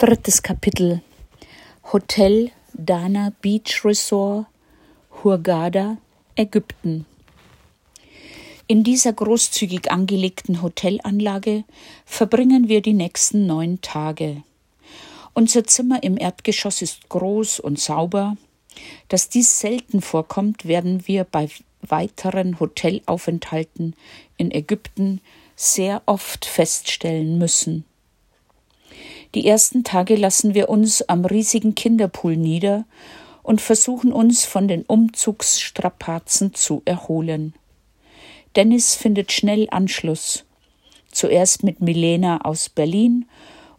Drittes Kapitel Hotel Dana Beach Resort, Hurghada, Ägypten. In dieser großzügig angelegten Hotelanlage verbringen wir die nächsten neun Tage. Unser Zimmer im Erdgeschoss ist groß und sauber. Dass dies selten vorkommt, werden wir bei weiteren Hotelaufenthalten in Ägypten sehr oft feststellen müssen. Die ersten Tage lassen wir uns am riesigen Kinderpool nieder und versuchen uns von den Umzugsstrapazen zu erholen. Dennis findet schnell Anschluss. Zuerst mit Milena aus Berlin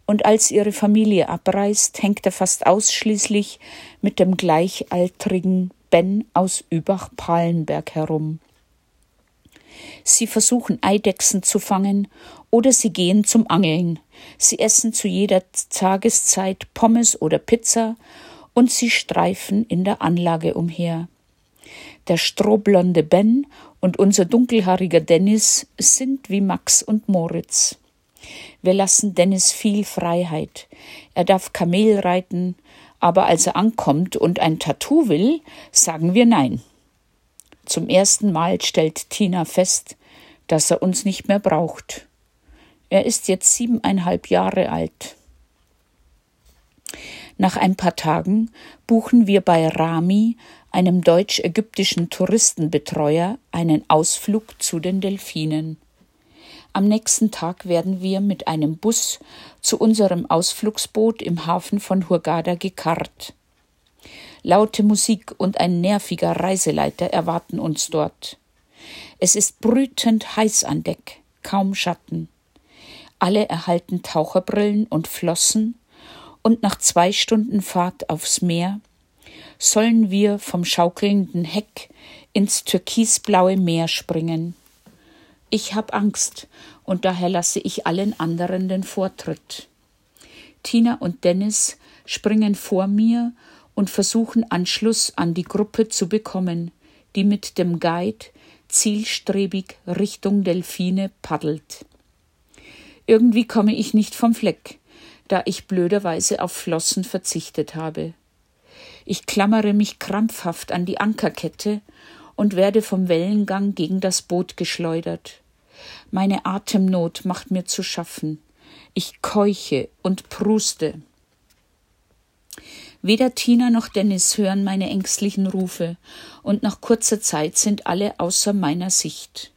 und als ihre Familie abreist, hängt er fast ausschließlich mit dem gleichaltrigen Ben aus Übach-Palenberg herum. Sie versuchen Eidechsen zu fangen oder sie gehen zum Angeln. Sie essen zu jeder Tageszeit Pommes oder Pizza und sie streifen in der Anlage umher. Der strohblonde Ben und unser dunkelhaariger Dennis sind wie Max und Moritz. Wir lassen Dennis viel Freiheit. Er darf Kamel reiten, aber als er ankommt und ein Tattoo will, sagen wir nein. Zum ersten Mal stellt Tina fest, dass er uns nicht mehr braucht. Er ist jetzt siebeneinhalb Jahre alt. Nach ein paar Tagen buchen wir bei Rami, einem deutsch-ägyptischen Touristenbetreuer, einen Ausflug zu den Delfinen. Am nächsten Tag werden wir mit einem Bus zu unserem Ausflugsboot im Hafen von Hurghada gekarrt. Laute Musik und ein nerviger Reiseleiter erwarten uns dort. Es ist brütend heiß an Deck, kaum Schatten. Alle erhalten Taucherbrillen und Flossen, und nach zwei Stunden Fahrt aufs Meer sollen wir vom schaukelnden Heck ins türkisblaue Meer springen. Ich hab Angst, und daher lasse ich allen anderen den Vortritt. Tina und Dennis springen vor mir und versuchen Anschluss an die Gruppe zu bekommen, die mit dem Guide zielstrebig Richtung Delfine paddelt. Irgendwie komme ich nicht vom Fleck, da ich blöderweise auf Flossen verzichtet habe. Ich klammere mich krampfhaft an die Ankerkette und werde vom Wellengang gegen das Boot geschleudert. Meine Atemnot macht mir zu schaffen. Ich keuche und pruste. Weder Tina noch Dennis hören meine ängstlichen Rufe, und nach kurzer Zeit sind alle außer meiner Sicht.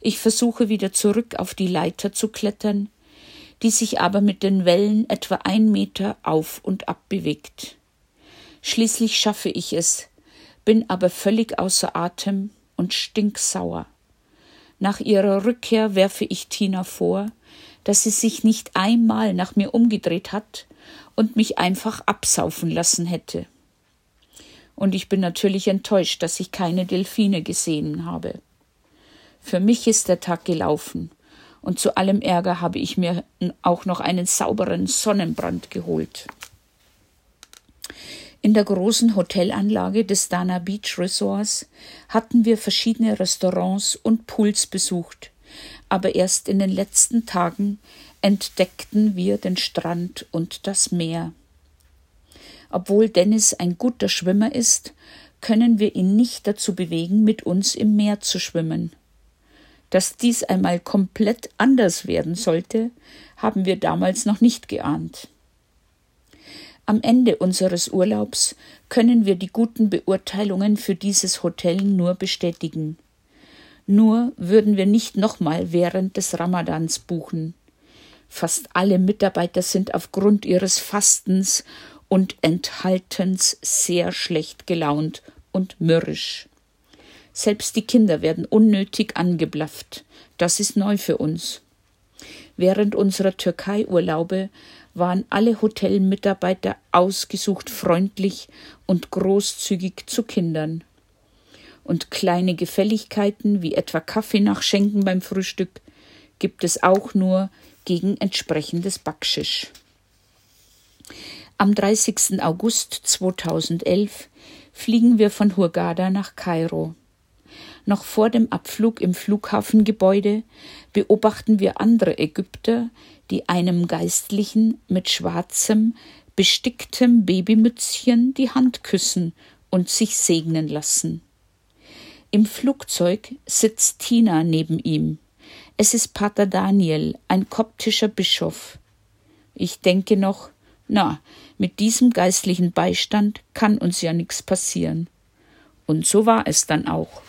Ich versuche wieder zurück auf die Leiter zu klettern, die sich aber mit den Wellen etwa ein Meter auf und ab bewegt. Schließlich schaffe ich es, bin aber völlig außer Atem und stinksauer. Nach ihrer Rückkehr werfe ich Tina vor, dass sie sich nicht einmal nach mir umgedreht hat und mich einfach absaufen lassen hätte. Und ich bin natürlich enttäuscht, dass ich keine Delfine gesehen habe. Für mich ist der Tag gelaufen, und zu allem Ärger habe ich mir auch noch einen sauberen Sonnenbrand geholt. In der großen Hotelanlage des Dana Beach Resorts hatten wir verschiedene Restaurants und Pools besucht, aber erst in den letzten Tagen entdeckten wir den Strand und das Meer. Obwohl Dennis ein guter Schwimmer ist, können wir ihn nicht dazu bewegen, mit uns im Meer zu schwimmen. Dass dies einmal komplett anders werden sollte, haben wir damals noch nicht geahnt. Am Ende unseres Urlaubs können wir die guten Beurteilungen für dieses Hotel nur bestätigen. Nur würden wir nicht nochmal während des Ramadans buchen. Fast alle Mitarbeiter sind aufgrund ihres Fastens und Enthaltens sehr schlecht gelaunt und mürrisch. Selbst die Kinder werden unnötig angeblafft. Das ist neu für uns. Während unserer Türkei-Urlaube waren alle Hotelmitarbeiter ausgesucht freundlich und großzügig zu Kindern. Und kleine Gefälligkeiten wie etwa Kaffee nachschenken beim Frühstück gibt es auch nur gegen entsprechendes Backschisch. Am 30. August 2011 fliegen wir von Hurghada nach Kairo. Noch vor dem Abflug im Flughafengebäude beobachten wir andere Ägypter, die einem Geistlichen mit schwarzem, besticktem Babymützchen die Hand küssen und sich segnen lassen. Im Flugzeug sitzt Tina neben ihm. Es ist Pater Daniel, ein koptischer Bischof. Ich denke noch, na, mit diesem geistlichen Beistand kann uns ja nichts passieren. Und so war es dann auch.